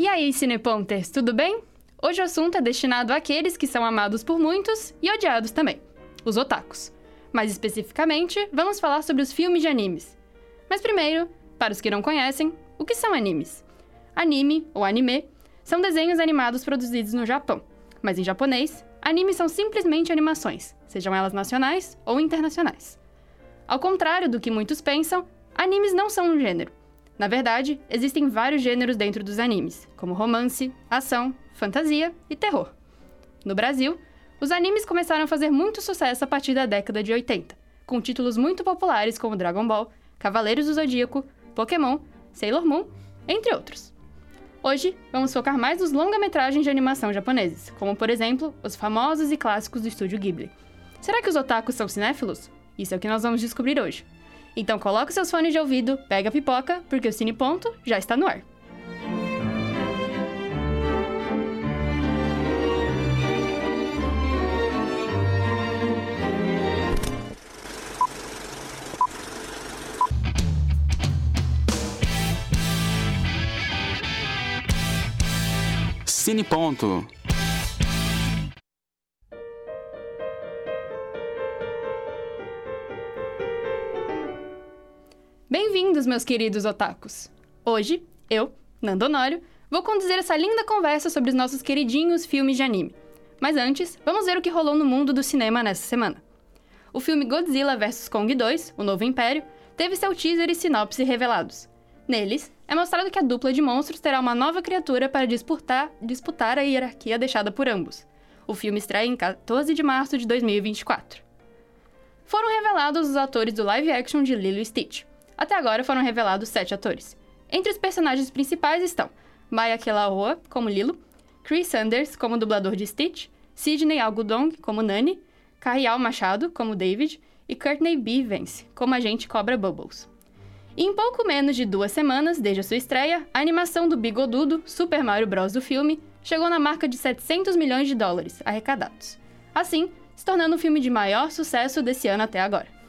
E aí, Cineponters, tudo bem? Hoje o assunto é destinado àqueles que são amados por muitos e odiados também, os otakus. Mais especificamente, vamos falar sobre os filmes de animes. Mas primeiro, para os que não conhecem, o que são animes? Anime, ou anime, são desenhos animados produzidos no Japão, mas em japonês, animes são simplesmente animações, sejam elas nacionais ou internacionais. Ao contrário do que muitos pensam, animes não são um gênero. Na verdade, existem vários gêneros dentro dos animes, como romance, ação, fantasia e terror. No Brasil, os animes começaram a fazer muito sucesso a partir da década de 80, com títulos muito populares como Dragon Ball, Cavaleiros do Zodíaco, Pokémon, Sailor Moon, entre outros. Hoje, vamos focar mais nos longa-metragens de animação japoneses, como por exemplo, os famosos e clássicos do estúdio Ghibli. Será que os otakus são cinéfilos? Isso é o que nós vamos descobrir hoje. Então coloque seus fones de ouvido, pega a pipoca, porque o Cine Ponto já está no ar. Cine Ponto. Bem-vindos, meus queridos otakus! Hoje, eu, Nando Honório, vou conduzir essa linda conversa sobre os nossos queridinhos filmes de anime. Mas antes, vamos ver o que rolou no mundo do cinema nessa semana. O filme Godzilla vs Kong 2, O Novo Império, teve seu teaser e sinopse revelados. Neles, é mostrado que a dupla de monstros terá uma nova criatura para disputar, disputar a hierarquia deixada por ambos. O filme estreia em 14 de março de 2024. Foram revelados os atores do live action de Lilo Stitch. Até agora foram revelados sete atores. Entre os personagens principais estão Maya Kelaoa, como Lilo, Chris Sanders, como dublador de Stitch, Sidney Algodong, como Nani, Carrial Machado, como David, e Courtney B. Vance, como agente Cobra Bubbles. Em pouco menos de duas semanas, desde a sua estreia, a animação do bigodudo Super Mario Bros. do filme chegou na marca de 700 milhões de dólares arrecadados. Assim, se tornando o filme de maior sucesso desse ano até agora.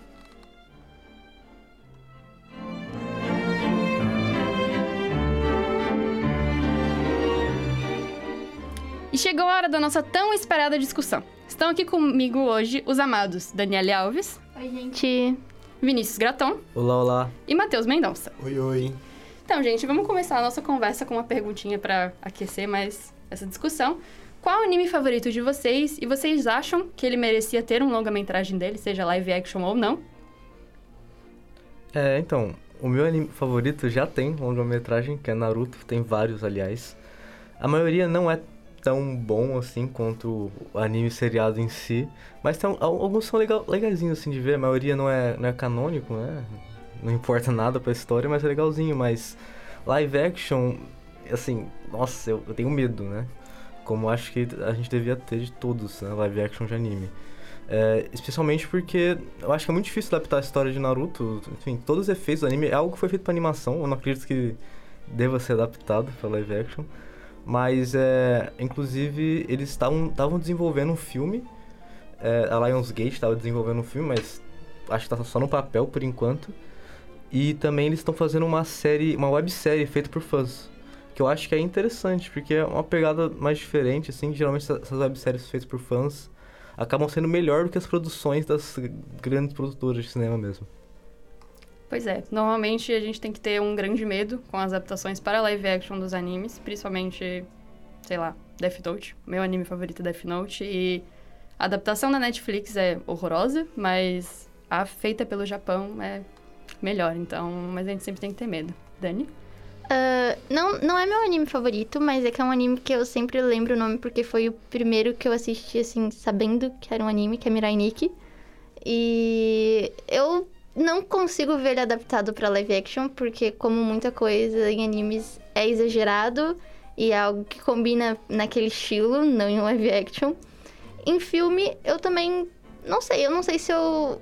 E chegou a hora da nossa tão esperada discussão. Estão aqui comigo hoje os amados Daniele Alves. Oi, gente. Vinícius Graton. Olá, olá. E Matheus Mendonça. Oi, oi. Então, gente, vamos começar a nossa conversa com uma perguntinha para aquecer mais essa discussão. Qual o anime favorito de vocês? E vocês acham que ele merecia ter um longa-metragem dele, seja live action ou não? É, então, o meu anime favorito já tem longa-metragem, que é Naruto, tem vários, aliás. A maioria não é tão bom assim quanto o anime seriado em si, mas tem, alguns são legal, legaisinhos assim de ver, a maioria não é, não é canônico, né? Não importa nada pra história, mas é legalzinho, mas live action, assim, nossa, eu, eu tenho medo, né? Como acho que a gente devia ter de todos, né? Live action de anime. É, especialmente porque eu acho que é muito difícil adaptar a história de Naruto. Enfim, todos os efeitos do anime é algo que foi feito para animação. Eu não acredito que deva ser adaptado para live action. Mas, é, inclusive, eles estavam desenvolvendo um filme. É, a Lionsgate estava desenvolvendo um filme, mas acho que está só no papel por enquanto. E também eles estão fazendo uma série, uma websérie feita por fãs. Que eu acho que é interessante, porque é uma pegada mais diferente, assim. Geralmente essas webséries feitas por fãs acabam sendo melhor do que as produções das grandes produtoras de cinema mesmo. Pois é, normalmente a gente tem que ter um grande medo com as adaptações para live action dos animes, principalmente, sei lá, Death Note. Meu anime favorito é Death Note e a adaptação da Netflix é horrorosa, mas a feita pelo Japão é melhor, então, mas a gente sempre tem que ter medo. Dani? Uh, não, não é meu anime favorito, mas é que é um anime que eu sempre lembro o nome porque foi o primeiro que eu assisti, assim, sabendo que era um anime, que é Mirai Nikki. E eu não consigo ver ele adaptado para live action, porque como muita coisa em animes é exagerado e é algo que combina naquele estilo, não em live action. Em filme, eu também não sei, eu não sei se eu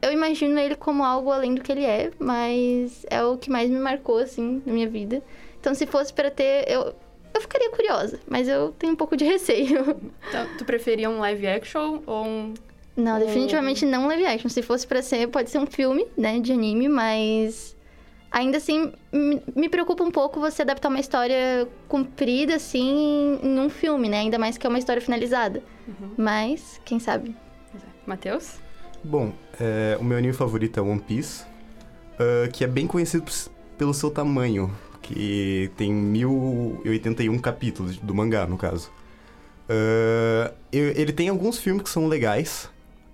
eu imagino ele como algo além do que ele é, mas é o que mais me marcou assim na minha vida. Então, se fosse para ter, eu eu ficaria curiosa, mas eu tenho um pouco de receio. Então, tu preferia um live action ou um não, definitivamente não live action. Se fosse pra ser, pode ser um filme, né, de anime, mas Ainda assim, me preocupa um pouco você adaptar uma história comprida, assim, em um filme, né? Ainda mais que é uma história finalizada. Mas, quem sabe? Pois é. Matheus? Bom, é, o meu anime favorito é One Piece, ah, que é bem conhecido pelo seu tamanho, que tem 1081 capítulos do mangá, no caso. Eu- ele tem alguns filmes que são legais,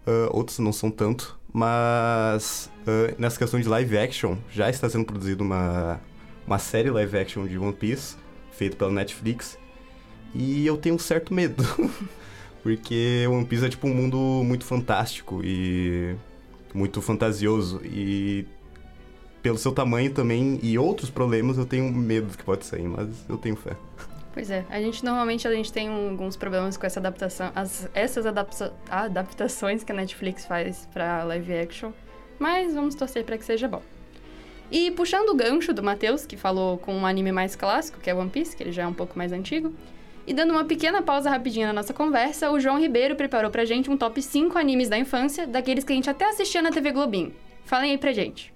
ah, outros não são tanto, mas ah, nessa questão de live action, já está sendo produzida uma, uma série live action de One Piece, feita pela Netflix, e eu tenho um certo medo. Porque One Piece é tipo um mundo muito fantástico e muito fantasioso e pelo seu tamanho também e outros problemas eu tenho medo do que pode sair, mas eu tenho fé. Pois é, a gente normalmente a gente tem um- alguns problemas com essa adaptação, as- essas adapta- adaptações que a Netflix faz pra live action, mas vamos torcer pra que seja bom. E puxando o gancho do Matheus, que falou com um anime mais clássico, que é One Piece, que ele já é um pouco mais antigo, e dando uma pequena pausa rapidinha na nossa conversa, o João Ribeiro preparou pra gente um top 5 animes da infância, daqueles que a gente até assistia na TV Globinho. Falem aí pra gente.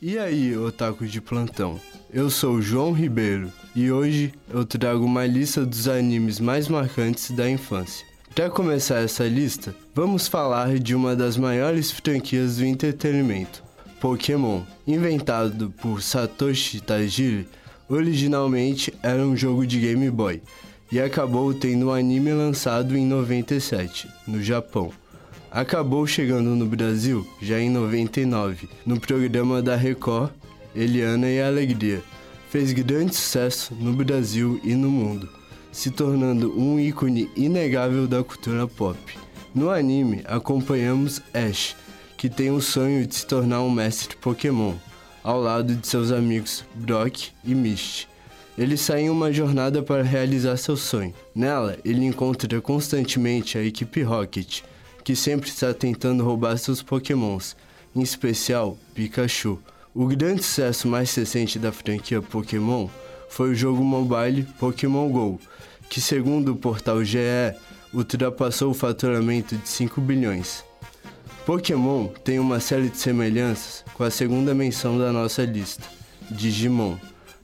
E aí, otakus de plantão? Eu sou João Ribeiro e hoje eu trago uma lista dos animes mais marcantes da infância. Para começar essa lista, vamos falar de uma das maiores franquias do entretenimento, Pokémon. Inventado por Satoshi Tajiri, originalmente era um jogo de Game Boy e acabou tendo um anime lançado em 97, no Japão acabou chegando no Brasil já em 99, no programa da Record Eliana e Alegria. Fez grande sucesso no Brasil e no mundo, se tornando um ícone inegável da cultura pop. No anime, acompanhamos Ash, que tem o sonho de se tornar um mestre Pokémon, ao lado de seus amigos Brock e Misty. Ele sai em uma jornada para realizar seu sonho. Nela, ele encontra constantemente a equipe Rocket, que sempre está tentando roubar seus pokémons, em especial Pikachu. O grande sucesso mais recente da franquia Pokémon foi o jogo mobile Pokémon GO, que segundo o portal GE, ultrapassou o faturamento de 5 bilhões. Pokémon tem uma série de semelhanças com a segunda menção da nossa lista, Digimon.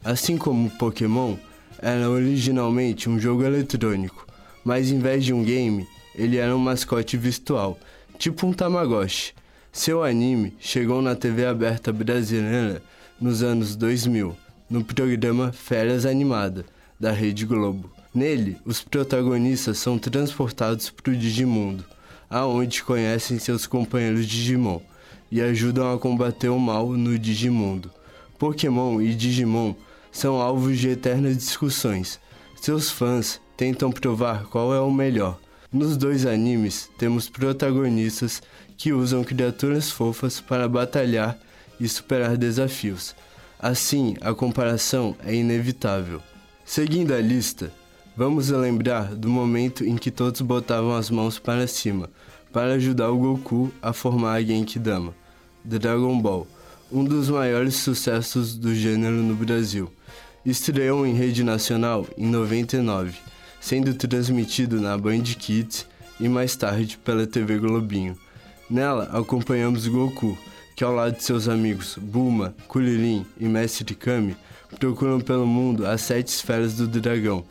Assim como Pokémon, era originalmente um jogo eletrônico, mas em vez de um game, ele era um mascote virtual, tipo um Tamagotchi. Seu anime chegou na TV aberta brasileira nos anos 2000, no programa Férias Animada, da Rede Globo. Nele, os protagonistas são transportados para o Digimundo, aonde conhecem seus companheiros Digimon e ajudam a combater o mal no Digimundo. Pokémon e Digimon são alvos de eternas discussões. Seus fãs tentam provar qual é o melhor. Nos dois animes, temos protagonistas que usam criaturas fofas para batalhar e superar desafios. Assim, a comparação é inevitável. Seguindo a lista, vamos lembrar do momento em que todos botavam as mãos para cima para ajudar o Goku a formar a Genkidama, Dragon Ball, um dos maiores sucessos do gênero no Brasil. Estreou em rede nacional em 99, sendo transmitido na Band Kids e mais tarde pela TV Globinho. Nela acompanhamos Goku, que ao lado de seus amigos Bulma, Kuririn e Mestre Kami procuram pelo mundo as sete esferas do dragão,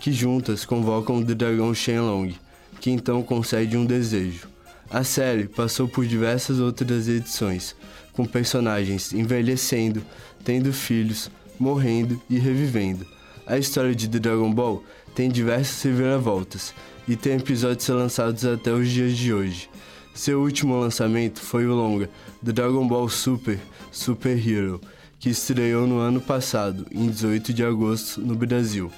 que juntas convocam o dragão Shenlong, que então concede um desejo. A série passou por diversas outras edições, com personagens envelhecendo, tendo filhos, morrendo e revivendo. A história de Dragon Ball tem diversas reviravoltas e tem episódios lançados até os dias de hoje. Seu último lançamento foi o longa Dragon Ball Super Super Hero, que estreou no ano passado, em 18 de agosto, no Brasil.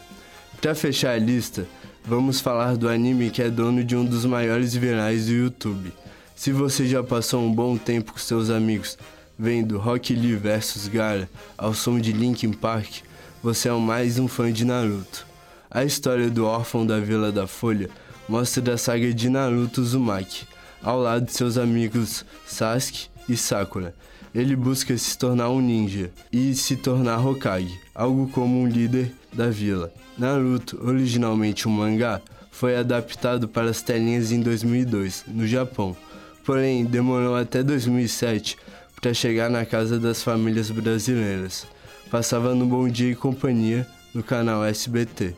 Para fechar a lista, vamos falar do anime que é dono de um dos maiores virais do YouTube. Se você já passou um bom tempo com seus amigos vendo Rock Lee vs Gara ao som de Linkin Park, você é mais um fã de Naruto. A história do órfão da Vila da Folha mostra a saga de Naruto Uzumaki, ao lado de seus amigos Sasuke e Sakura. Ele busca se tornar um ninja e se tornar Hokage, algo como um líder da vila. Naruto, originalmente um mangá, foi adaptado para as telinhas em 2002, no Japão. Porém, demorou até 2007 para chegar na casa das famílias brasileiras. Passava no Bom Dia e Companhia, no canal SBT.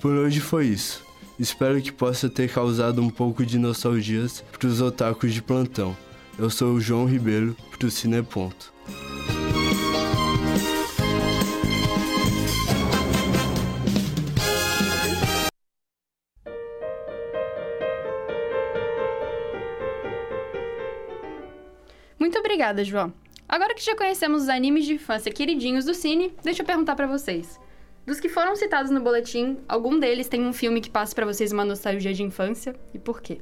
Por hoje foi isso. Espero que possa ter causado um pouco de nostalgias para os otakus de plantão. Eu sou o João Ribeiro, pro Cineponto. Muito obrigada, João. Agora que já conhecemos os animes de infância queridinhos do Cine, deixa eu perguntar pra vocês. Dos que foram citados no boletim, algum deles tem um filme que passa pra vocês uma nostalgia de infância e por quê?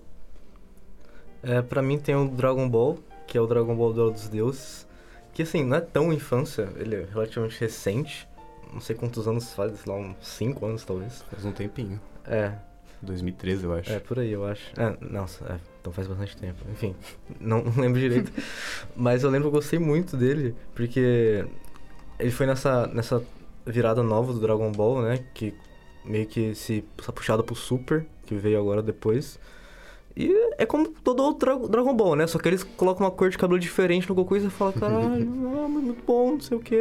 É, pra mim tem o Dragon Ball, que é o Dragon Ball Duelo dos Deuses. Que assim, não é tão infância, ele é relativamente recente. Não sei quantos anos faz, sei lá, uns 5 anos talvez. Faz um tempinho. É, 2013, eu acho. é por aí eu acho. É, nossa, é, então faz bastante tempo. Enfim, não, não lembro direito. Mas eu lembro que eu gostei muito dele, porque ele foi nessa, nessa virada nova do Dragon Ball, né? Que meio que se se puxado pro Super, que veio agora depois. E é como todo outro Dra- Dragon Ball, né? Só que eles colocam uma cor de cabelo diferente no Goku e você fala, caralho, ah, muito bom, não sei o quê.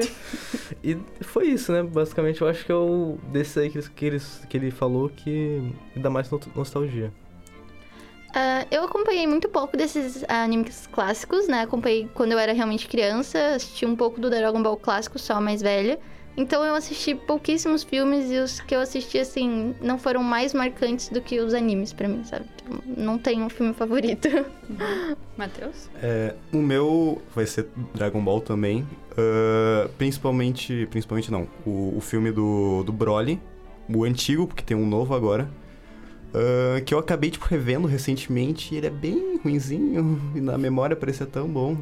E foi isso, né? Basicamente, eu acho que é o desse aí que, eles, que, eles, que ele falou que me dá mais no- nostalgia. Ah, eu acompanhei muito pouco desses animes clássicos, né? Acompanhei quando eu era realmente criança, assisti um pouco do Dragon Ball clássico, só mais velha. Então eu assisti pouquíssimos filmes e os que eu assisti, assim, não foram mais marcantes do que os animes pra mim, sabe? Então, não tenho um filme favorito. Matheus? É, o meu vai ser Dragon Ball também. ah, principalmente. Principalmente não. O, o filme do, do Broly. O antigo, porque tem um novo agora. ah, que eu acabei, tipo, revendo recentemente e ele é bem ruinzinho. E na memória parecia tão bom.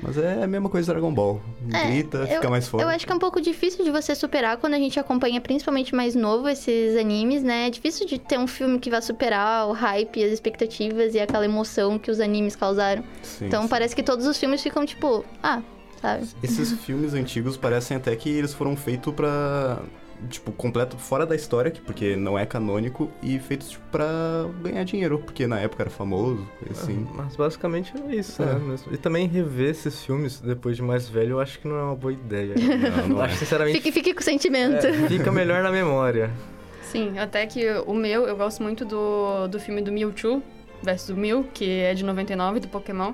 Mas é a mesma coisa Dragon Ball. É, Grita, fica mais forte. Eu acho que é um pouco difícil de você superar quando a gente acompanha principalmente mais novo esses animes, né? É difícil de ter um filme que vá superar o hype, as expectativas e aquela emoção que os animes causaram. Sim, então sim. parece que todos os filmes ficam tipo, ah, sabe? Esses filmes antigos parecem até que eles foram feitos pra. Tipo, completo fora da história, que- porque não é canônico, e feitos tipo, pra ganhar dinheiro, porque na época era famoso, coisa assim. Mas basicamente é isso, É. né? mesmo. E também rever esses filmes depois de mais velho, eu acho que não é uma boa ideia. Não, não é. acho sinceramente Fique, fique com o sentimento. é, fica melhor na memória. Sim, até que o meu, eu gosto muito do, do filme do Mewtwo versus o Mew, que é de 99, do Pokémon.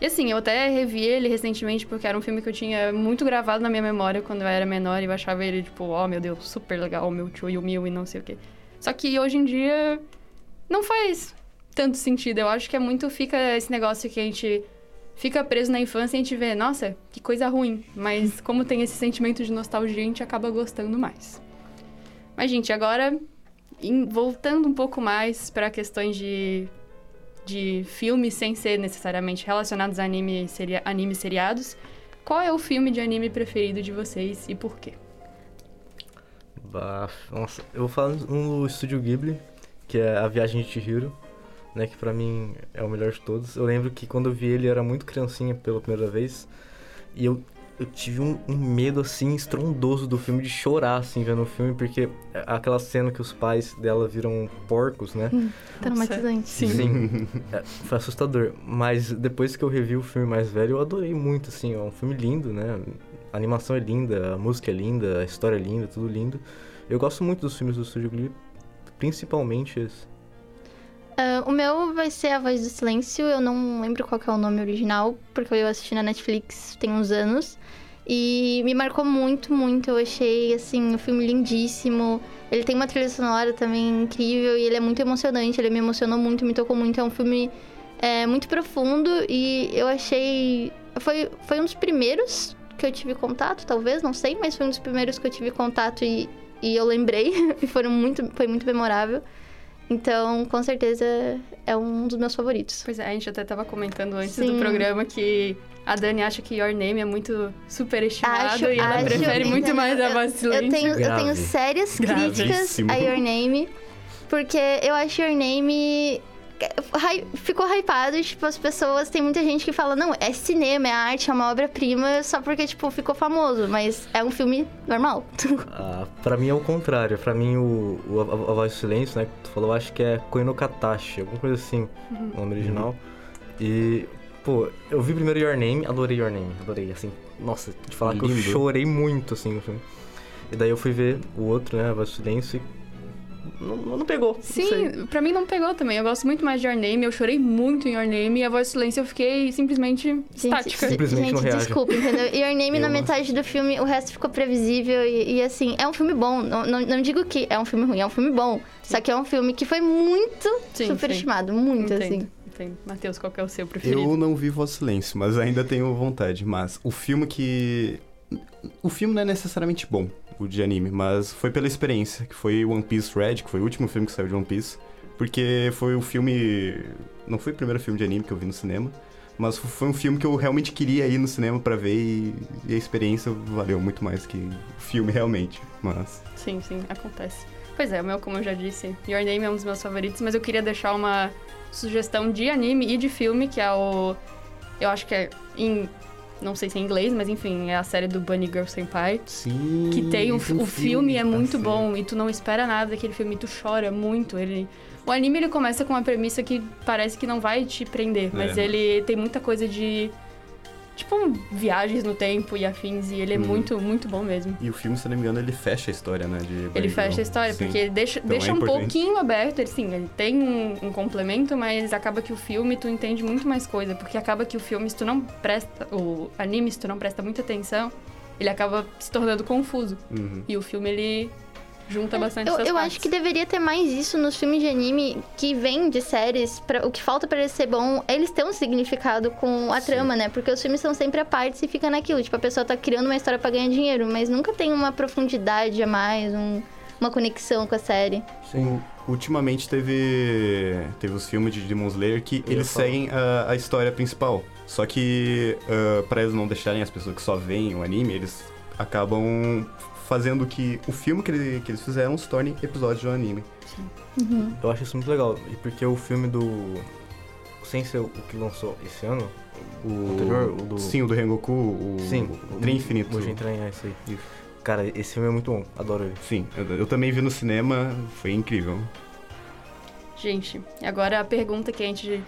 E assim, eu até revi ele recentemente porque era um filme que eu tinha muito gravado na minha memória quando eu era menor e eu achava ele, tipo, ó, meu Deus, super legal, o Mewtwo e o Mew e não sei o quê. Só que hoje em dia não faz tanto sentido. Eu acho que é muito, fica esse negócio que a gente fica preso na infância e a gente vê, nossa, que coisa ruim. Mas como tem esse sentimento de nostalgia, a gente acaba gostando mais. Mas, gente, agora, voltando um pouco mais para questões de, de filmes sem ser necessariamente relacionados a anime, seria, anime seriados, qual é o filme de anime preferido de vocês e por quê? Nossa, eu vou falar um do Estúdio Ghibli, que é A Viagem de Chihiro, né, que pra mim é o melhor de todos. Eu lembro que quando eu vi ele eu era muito criancinha pela primeira vez, e eu, eu tive um, um medo, assim, estrondoso do filme, de chorar, assim, vendo o filme, porque aquela cena que os pais dela viram porcos, né? Traumatizante. Sim. É, foi assustador. Mas depois que eu revi o filme mais velho, eu adorei muito, assim. É um filme lindo, né? A animação é linda, a música é linda, a história é linda, tudo lindo. Eu gosto muito dos filmes do Studio Ghibli, principalmente esse. Ah, o meu vai ser A Voz do Silêncio. Eu não lembro qual é o nome original, porque eu assisti na Netflix tem uns anos. E me marcou muito, muito. Eu achei, assim, o filme lindíssimo. Ele tem uma trilha sonora também incrível e ele é muito emocionante. Ele me emocionou muito, me tocou muito. É um filme é, muito profundo e eu achei... Foi, foi um dos primeiros que eu tive contato, talvez, não sei. Mas foi um dos primeiros que eu tive contato e, e eu lembrei. e foram muito, foi muito memorável. Então, com certeza, é um dos meus favoritos. Pois é, a gente até tava comentando antes Sim. do programa que a Dani acha que Your Name é muito superestimado Acho- e ela acho, prefere muito entendeu? mais a Silêncio. Eu tenho, eu tenho sérias Grave. críticas Gravíssimo. a Your Name, porque eu acho Your Name ficou hypado, e, tipo, as pessoas. Tem muita gente que fala, não, é cinema, é arte, é uma obra-prima, só porque, tipo, ficou famoso. Mas é um filme normal. Ah, pra mim é o contrário. Pra mim, o, o- a, a Voz do Silêncio, né, que tu falou, acho que é Koinokatashi, alguma coisa assim, o nome original. E, pô, eu vi primeiro Your Name, adorei Your Name, adorei, assim, nossa, de falar que eu Lindo. chorei muito, assim, no filme. E daí eu fui ver o outro, né, a Voz do Silêncio, e não, não pegou, não. Sim, pra mim não pegou também. Eu gosto muito mais de Your Name, eu chorei muito em Your Name e a voz do silêncio eu fiquei simplesmente estática. Gente, Simplesmente gente, não reage. desculpa, entendeu? Your Name, na Eu- metade do filme, o resto ficou previsível e, e, assim, é um filme bom. Não, não, não digo que é um filme ruim, é um filme bom. Só que é um filme que foi muito Sim, superestimado, muito, Entendo, assim. entendo. Matheus, qual que é o seu preferido? Eu não vi Voz Silêncio, mas ainda tenho vontade. Mas o filme que. O filme não é necessariamente bom, o de anime, mas foi pela experiência, que foi One Piece Red, que foi o último filme que saiu de One Piece. Porque foi o filme. Não foi o primeiro filme de anime que eu vi no cinema, mas foi um filme que eu realmente queria ir no cinema pra ver e, e a experiência valeu muito mais que o filme realmente. Mas. Sim, sim, acontece. Pois é, o meu, como eu já disse, Your Name é um dos meus favoritos, mas eu queria deixar uma sugestão de anime e de filme, que é o. Eu acho que é em. Não sei se é em inglês, mas enfim, é a série do Bunny Girl Senpai. Sim. Que tem um, o filme é muito assim. bom e tu não espera nada daquele filme, tu chora muito. Ele, o anime ele começa com uma premissa que parece que não vai te prender, mas É. ele tem muita coisa de tipo um, viagens no tempo e afins e ele é Uhum. muito muito bom mesmo. E o filme, se não me engano, ele fecha a história, né? De Ele fecha a história, Sim. porque ele deixa, Então deixa é um importante. pouquinho aberto, ele, sim, ele tem um, um complemento, mas acaba que o filme tu entende muito mais coisa, porque acaba que o filme, se tu não presta, o anime, se tu não presta muita atenção, ele acaba se tornando confuso. Uhum. E o filme, ele junta bastante Eu, essas eu partes. acho que deveria ter mais isso nos filmes de anime que vêm de séries. Pra, o que falta pra eles ser bom é eles terem um significado com a Sim. trama, né? Porque os filmes são sempre a parte e fica naquilo. Tipo, a pessoa tá criando uma história pra ganhar dinheiro, mas nunca tem uma profundidade a mais, um- uma conexão com a série. Sim. Ultimamente teve teve os filmes de Demon Slayer que Eu eles seguem a, a história principal. Só que ah, pra eles não deixarem as pessoas que só veem o anime, eles acabam fazendo que o filme que, ele- que eles fizeram se torne episódio do anime. Eu acho isso muito legal, e porque o filme do... Sem ser o que lançou esse ano, O anterior, o do- Sim, o do Rengoku, o, Sim, o Trem Infinito. Mugen Train, é isso aí. Cara, esse filme é muito bom, adoro ele. Sim, eu, eu também vi no cinema, foi incrível. Gente, agora a pergunta que a gente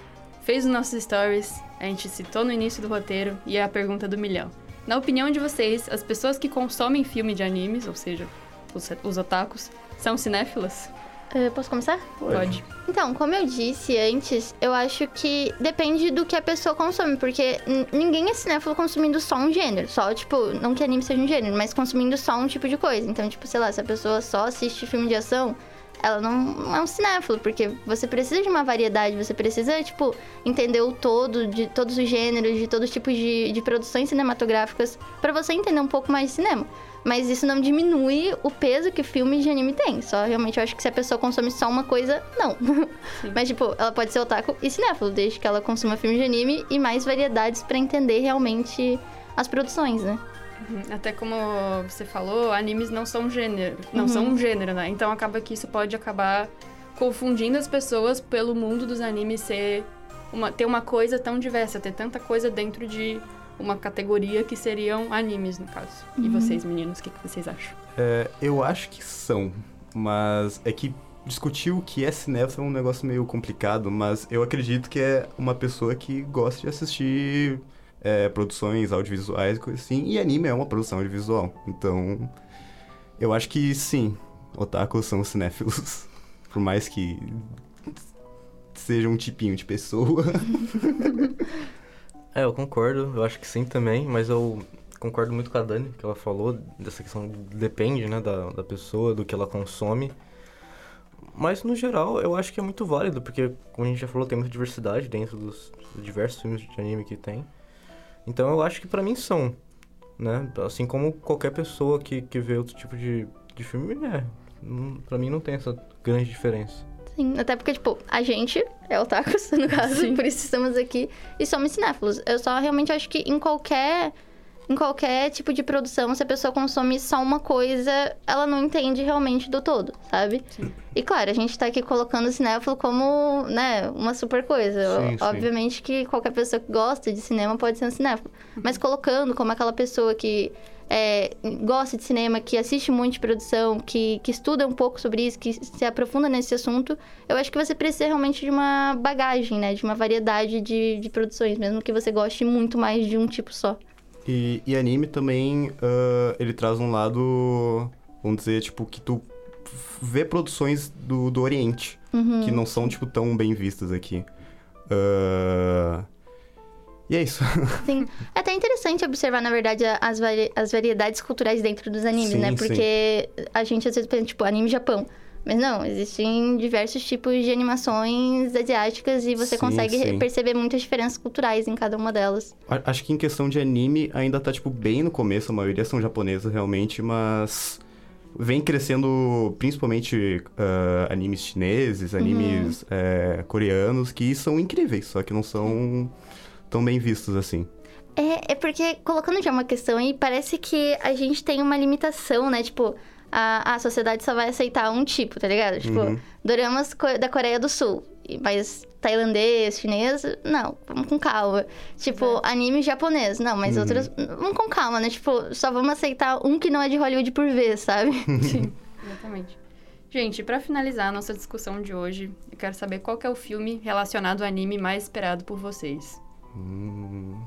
fez nos nossos stories, a gente citou no início do roteiro, e é a pergunta do milhão. Na opinião de vocês, as pessoas que consomem filme de animes, ou seja, os, os otakus, são cinéfilas? Eh, posso começar? Pode. Então, como eu disse antes, eu acho que depende do que a pessoa consome, porque ninguém é cinéfilo consumindo só um gênero. Só, tipo, não que anime seja um gênero, mas consumindo só um tipo de coisa. Então, tipo, sei lá, se a pessoa só assiste filme de ação, ela não, não é um cinéfilo, porque você precisa de uma variedade, você precisa, tipo, entender o todo, de todos os gêneros, de todos os tipos de, de produções cinematográficas, pra você entender um pouco mais de cinema. Mas isso não diminui o peso que filmes de anime tem. Só realmente eu acho que se a pessoa consome só uma coisa, não. Mas, tipo, ela pode ser otaku e cinéfilo, desde que ela consuma filmes de anime e mais variedades pra entender realmente as produções, né? Uhum. Até como você falou, animes não são gênero, não são um gênero, né? Então acaba que isso pode acabar confundindo as pessoas pelo mundo dos animes ser uma, ter uma coisa tão diversa, ter tanta coisa dentro de uma categoria que seriam animes, no caso. E vocês, meninos, o que, que vocês acham? É, eu acho que são, mas é que discutir o que é cinéfilo é um negócio meio complicado, mas eu acredito que é uma pessoa que gosta de assistir é, produções audiovisuais, assim, e anime é uma produção audiovisual. Então, eu acho que sim, otakus são cinéfilos, por mais que seja um tipinho de pessoa. É, eu concordo, eu acho que sim também, mas eu concordo muito com a Dani, que ela falou dessa questão, depende, né, da, da pessoa, do que ela consome. Mas, no geral, eu acho que é muito válido, porque, como a gente já falou, tem muita diversidade dentro dos diversos filmes de anime que tem. Então, eu acho que pra mim são, né? Assim como qualquer pessoa que, que vê outro tipo de, de filme, é. Pra mim não tem essa grande diferença. Sim, até porque, tipo, a gente é otakus, no caso, Sim. por isso estamos aqui e somos cinéfilos. Eu só realmente acho que em qualquer em qualquer tipo de produção, se a pessoa consome só uma coisa, ela não entende realmente do todo, sabe? E claro, a gente tá aqui colocando o cinéfilo como, né, uma super coisa. Sim, sim. Obviamente que qualquer pessoa que gosta de cinema pode ser um cinéfilo. Mas colocando como aquela pessoa que é, gosta de cinema, que assiste muito de produção, que, que estuda um pouco sobre isso, que se aprofunda nesse assunto, eu acho que você precisa realmente de uma bagagem, né? De uma variedade de, de produções, mesmo que você goste muito mais de um tipo só. E, e anime também, ah, ele traz um lado, vamos dizer, tipo, que tu vê produções do, do Oriente, Uhum. que não são, tipo, tão bem vistas aqui. Ah, e é isso. Sim. É até interessante observar, na verdade, as, vari- as variedades culturais dentro dos animes, Sim, né? sim. Porque a gente às vezes pensa, tipo, anime Japão. Mas não, existem diversos tipos de animações asiáticas e você Sim, consegue sim. perceber muitas diferenças culturais em cada uma delas. Acho que em questão de anime ainda tá, tipo, bem no começo, a maioria são japonesas realmente, mas vem crescendo principalmente ah, animes chineses, animes eh, coreanos, que são incríveis, só que não são tão bem vistos assim. É, é porque, colocando já uma questão aí, parece que a gente tem uma limitação, né? Tipo, a, a sociedade só vai aceitar um tipo, tá ligado? Tipo, Uhum. doramas da Coreia do Sul. Mas tailandês, chinês, não, vamos com calma. Tipo, anime japonês, não, mas Uhum. outros, vamos com calma, né? Tipo, só vamos aceitar um que não é de Hollywood por vez, sabe? Sim, exatamente. Gente, pra finalizar a nossa discussão de hoje, eu quero saber qual que é o filme relacionado ao anime mais esperado por vocês. Hum.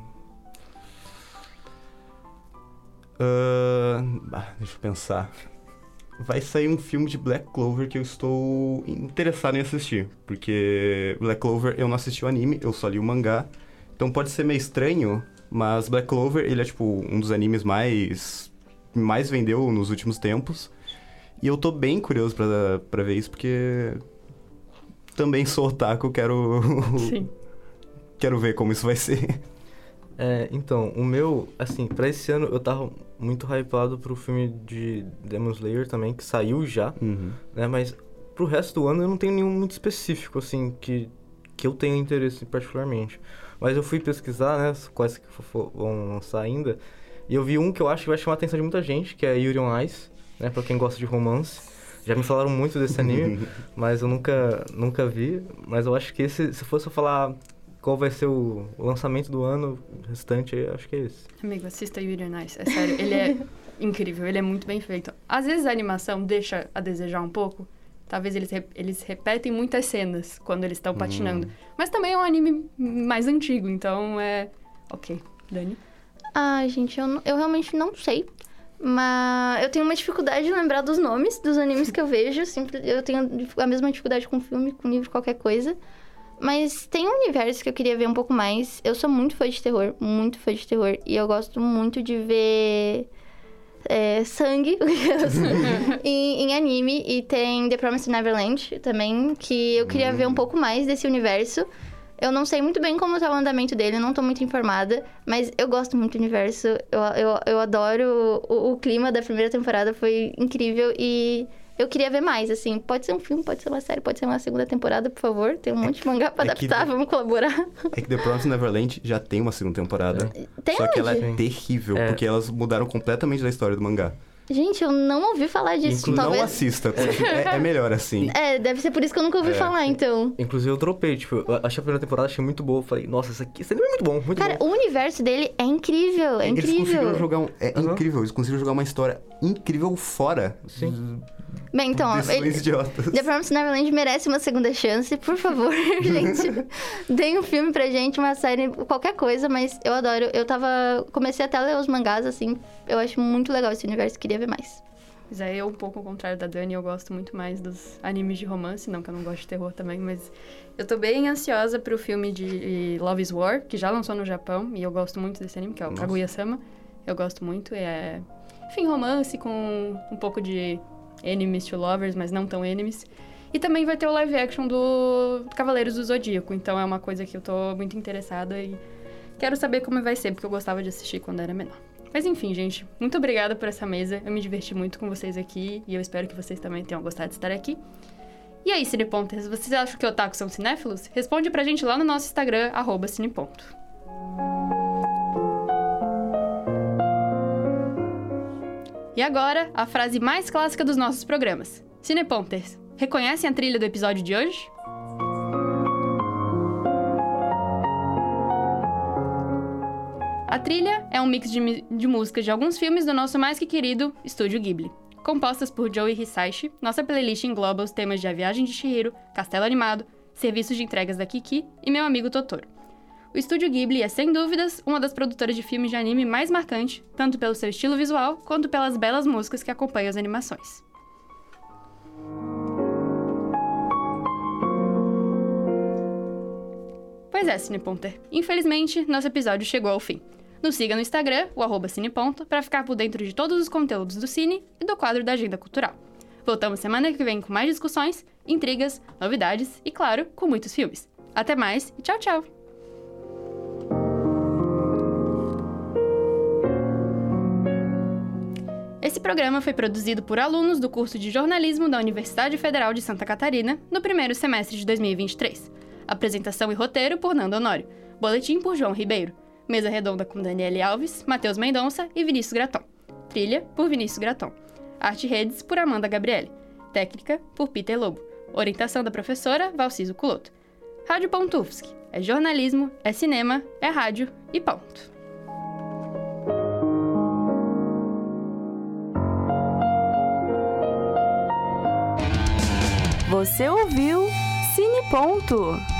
Ah, bah, deixa eu pensar. Vai sair um filme de Black Clover que eu estou interessado em assistir. Porque Black Clover eu não assisti o anime, eu só li o mangá. Então pode ser meio estranho, mas Black Clover ele é tipo um dos animes mais. mais vendeu nos últimos tempos. E eu tô bem curioso pra, pra ver isso, porque. Também sou otaku, quero. Sim. quero ver como isso vai ser. É, então, o meu, assim, pra esse ano eu tava muito hypado pro filme de Demon Slayer também, que saiu já, Uhum. né? Mas pro resto do ano eu não tenho nenhum muito específico, assim, que, que eu tenha interesse particularmente. Mas eu fui pesquisar, né, quais que vão lançar ainda, e eu vi um que eu acho que vai chamar a atenção de muita gente, que é Yuri on Ice, né, pra quem gosta de romance. Já me falaram muito desse anime, mas eu nunca, nunca vi. Mas eu acho que esse, se fosse eu falar qual vai ser o, lançamento do ano restante, eu acho que é esse. Amigo, assista Yuri on Ice. É sério, ele é incrível, ele é muito bem feito. Às vezes a animação deixa a desejar um pouco. Talvez eles, re- eles repetem muitas cenas quando eles estão patinando. Mas também é um anime mais antigo, então é. Ok. Dani? Ah, gente, eu, eu realmente não sei. Mas eu tenho uma dificuldade de lembrar dos nomes dos animes que eu vejo. Sempre, eu tenho a mesma dificuldade com filme, com livro, qualquer coisa. Mas tem um universo que eu queria ver um pouco mais. Eu sou muito fã de terror, muito fã de terror. E eu gosto muito de ver é, sangue em, em anime. E tem The Promised Neverland também, que eu queria ver um pouco mais desse universo. Eu não sei muito bem como tá o andamento dele, eu não tô muito informada, mas eu gosto muito do universo. Eu, eu, eu adoro o, o clima da primeira temporada, foi incrível e eu queria ver mais, assim. Pode ser um filme, pode ser uma série, pode ser uma segunda temporada, por favor. Tem um monte de mangá pra é que- adaptar, vamos colaborar. É que The Promised Neverland já tem uma segunda temporada. Tem Só que ela onde? é terrível, É. porque elas mudaram completamente da história do mangá. Gente, eu não ouvi falar disso. Inclu- Talvez. Não assista, é, é melhor assim. É, deve ser por isso que eu nunca ouvi É. falar, então. Inclusive eu dropei, tipo, eu achei a primeira temporada, achei muito boa. Falei, nossa, esse aqui, esse anime é muito bom, muito Cara, bom. o universo dele é incrível, é Eles conseguiram incrível. jogar um. É Aham. incrível, eles conseguiram jogar uma história incrível fora. Sim. Bem, então, ele- idiotas. The Promised Neverland merece uma segunda chance, por favor, gente. Deem um filme pra gente, uma série, qualquer coisa, mas eu adoro. Eu tava. Comecei até a ler os mangás, assim. Eu acho muito legal esse universo, queria ver mais. Mas aí eu, um pouco ao contrário da Dani, eu gosto muito mais dos animes de romance, não que eu não gosto de terror também, mas eu tô bem ansiosa pro filme de Love is War, que já lançou no Japão, e eu gosto muito desse anime, que é o. Kaguya-sama. Eu gosto muito, é... Enfim, romance com um pouco de enemies to lovers, mas não tão enemies. E também vai ter o live action do Cavaleiros do Zodíaco, então é uma coisa que eu tô muito interessada e quero saber como vai ser, porque eu gostava de assistir quando era menor. Mas enfim, gente, muito obrigada por essa mesa. Eu me diverti muito com vocês aqui e eu espero que vocês também tenham gostado de estar aqui. E aí, Cineponters, vocês acham que otakus são cinéfilos? Responde pra gente lá no nosso Instagram, arroba Cineponto. E agora, a frase mais clássica dos nossos programas. Cineponters, reconhecem a trilha do episódio de hoje? A trilha é um mix de, de músicas de alguns filmes do nosso mais que querido Estúdio Ghibli, compostas por Joey Hisaishi. Nossa playlist engloba os temas de A Viagem de Chihiro, Castelo Animado, Serviços de Entregas da Kiki e Meu Amigo Totoro. O Estúdio Ghibli é, sem dúvidas, uma das produtoras de filmes de anime mais marcante, tanto pelo seu estilo visual quanto pelas belas músicas que acompanham as animações. Pois é, Cineponter. Infelizmente, nosso episódio chegou ao fim. Nos siga no Instagram, o arroba Cineponto, para ficar por dentro de todos os conteúdos do Cine e do quadro da Agenda Cultural. Voltamos semana que vem com mais discussões, intrigas, novidades e, claro, com muitos filmes. Até mais e tchau, tchau! Programa foi produzido por alunos do curso de jornalismo da Universidade Federal de Santa Catarina no primeiro semestre de 2023. Apresentação e roteiro por Nando Honório. Boletim por João Ribeiro. Mesa redonda com Daniele Alves, Matheus Mendonça e Vinícius Graton. Trilha por Vinícius Graton. Arte Redes por Amanda Gabriele. Técnica por Peter Lobo. Orientação da professora Valciso Culoto. Rádio Pontufsky. É jornalismo, é cinema, é rádio e ponto. Você ouviu Cine Ponto.